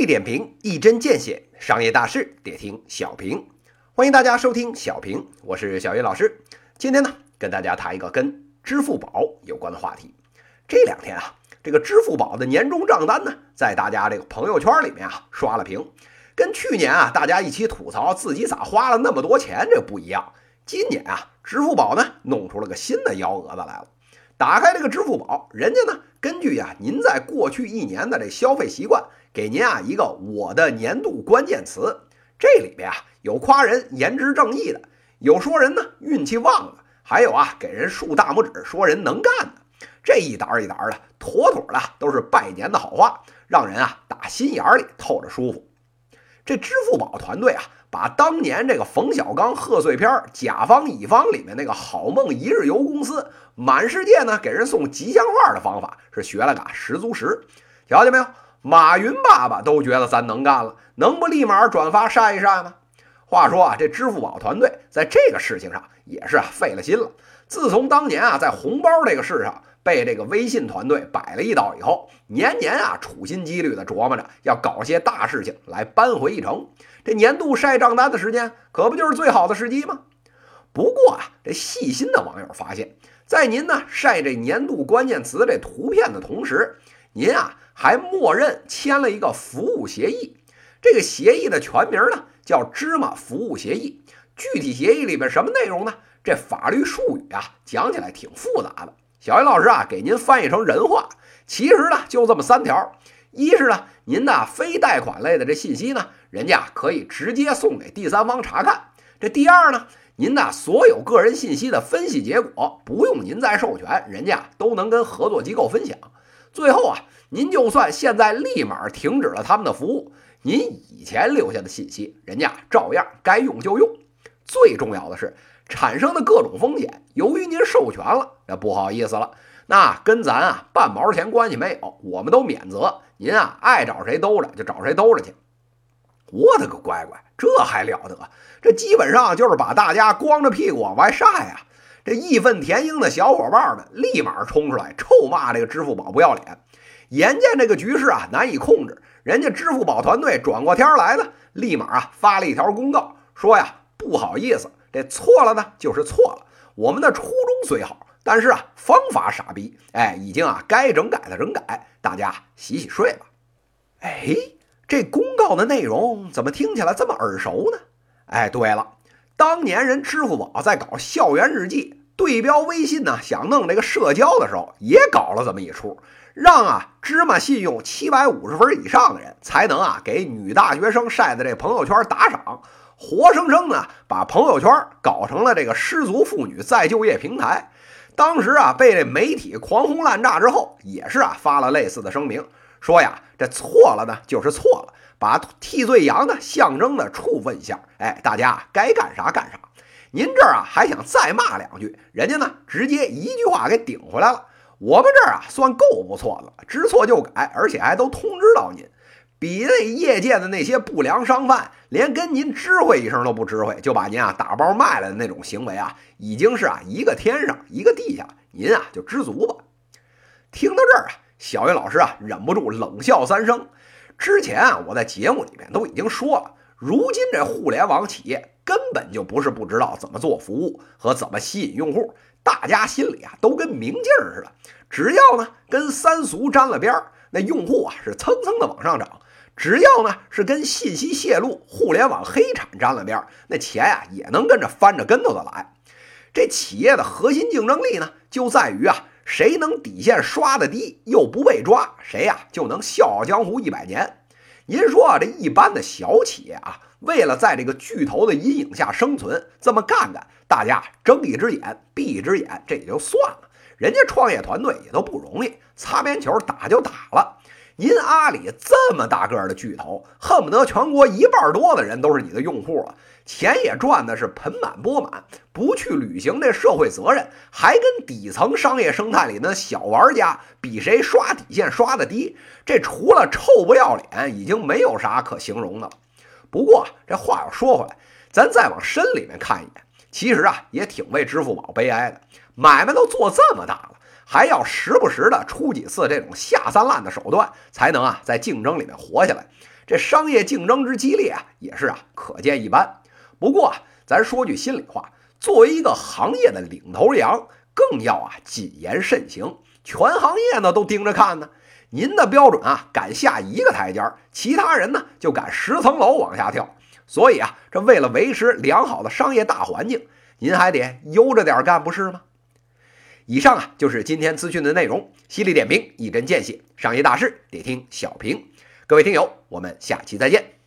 力点评，一针见血，商业大事得听小平。欢迎大家收听小平，我是小云老师。今天呢，跟大家谈一个跟支付宝有关的话题。这两天啊，这个支付宝的年终账单呢，在大家这个朋友圈里面啊刷了屏。跟去年啊，大家一起吐槽自己咋花了那么多钱，这不一样。今年啊，支付宝呢弄出了个新的幺蛾子来了。打开这个支付宝，人家呢根据呀您在过去一年的这消费习惯，给您啊一个我的年度关键词。这里边啊有夸人颜值正义的，有说人呢运气旺的，还有啊给人竖大拇指说人能干的。这一沓一沓的，妥妥的都是拜年的好话，让人啊打心眼里透着舒服。这支付宝团队啊，把当年这个冯小刚贺岁片《甲方乙方》里面那个好梦一日游公司满世界呢给人送吉祥话的方法是学了个十足十。瞧见没有？马云爸爸都觉得咱能干了，能不立马转发晒一晒吗？话说啊，这支付宝团队在这个事情上也是啊费了心了。自从当年啊在红包这个事上。被这个微信团队摆了一道以后，年年啊处心积虑地琢磨着要搞些大事情来扳回一城。这年度晒账单的时间，可不就是最好的时机吗？不过啊，这细心的网友发现，在您呢晒这年度关键词这图片的同时，您啊还默认签了一个服务协议。这个协议的全名呢叫芝麻服务协议。具体协议里边什么内容呢？这法律术语啊讲起来挺复杂的。小云老师啊，给您翻译成人话，其实呢就这么三条：一是呢，您的非贷款类的这信息呢，人家可以直接送给第三方查看；这第二呢，您的所有个人信息的分析结果不用您再授权，人家都能跟合作机构分享；最后啊，您就算现在立马停止了他们的服务，您以前留下的信息，人家照样该用就用。最重要的是。产生的各种风险，由于您授权了，那不好意思了，那跟咱啊半毛钱关系没有，我们都免责。您啊爱找谁兜着就找谁兜着去。我的个乖乖，这还了得？这基本上就是把大家光着屁股往外晒呀！这义愤填膺的小伙伴们立马冲出来臭骂这个支付宝不要脸。眼见这个局势啊难以控制，人家支付宝团队转过天来了，立马啊发了一条公告，说呀不好意思。这错了呢，就是错了。我们的初衷虽好，但是啊，方法傻逼。哎，已经啊，该整改的整改，大家洗洗睡吧。哎，这公告的内容怎么听起来这么耳熟呢？哎，对了，当年人支付宝在搞校园日记，对标微信呢，想弄这个社交的时候，也搞了这么一出，让啊芝麻信用七百五十分以上的人才能啊给女大学生晒的这朋友圈打赏。活生生的把朋友圈搞成了这个失足妇女再就业平台。当时啊，被这媒体狂轰滥炸之后，也是啊发了类似的声明，说呀，这错了呢就是错了，把替罪羊呢象征的处分一下。哎，大家该干啥干啥。您这儿啊还想再骂两句，人家呢直接一句话给顶回来了。我们这儿啊算够不错的了，知错就改，而且还都通知到您。比那业界的那些不良商贩，连跟您知会一声都不知会，就把您啊打包卖了的那种行为啊，已经是啊一个天上一个地下，您啊就知足吧。听到这儿啊，小云老师啊忍不住冷笑三声。之前啊我在节目里面都已经说了，如今这互联网企业根本就不是不知道怎么做服务和怎么吸引用户，大家心里啊都跟明镜似的，只要呢跟三俗沾了边儿，那用户啊是蹭蹭的往上涨。只要呢是跟信息泄露、互联网黑产沾了边，那钱呀也能跟着翻着跟头的来。这企业的核心竞争力呢，就在于啊，谁能底线刷的低又不被抓，谁呀就能笑傲江湖一百年。您说啊，这一般的小企业啊，为了在这个巨头的阴影下生存，这么干干，大家睁一只眼闭一只眼，这也就算了。人家创业团队也都不容易，擦边球打就打了。您阿里这么大个的巨头，恨不得全国一半多的人都是你的用户了，钱也赚的是盆满钵满，不去履行这社会责任，还跟底层商业生态里的小玩家比谁刷底线刷的低，这除了臭不要脸，已经没有啥可形容的了。不过这话又说回来，咱再往深里面看一眼，其实啊也挺为支付宝悲哀的，买卖都做这么大了。还要时不时的出几次这种下三滥的手段，才能啊在竞争里面活下来。这商业竞争之激烈啊，也是啊可见一斑。不过啊，咱说句心里话，作为一个行业的领头羊，更要啊谨言慎行。全行业呢都盯着看呢。您的标准啊，敢下一个台阶儿，其他人呢就敢十层楼往下跳。所以啊，这为了维持良好的商业大环境，您还得悠着点干，不是吗？以上啊就是今天资讯的内容，犀利点评，一针见血，商业大事得听小平。各位听友，我们下期再见。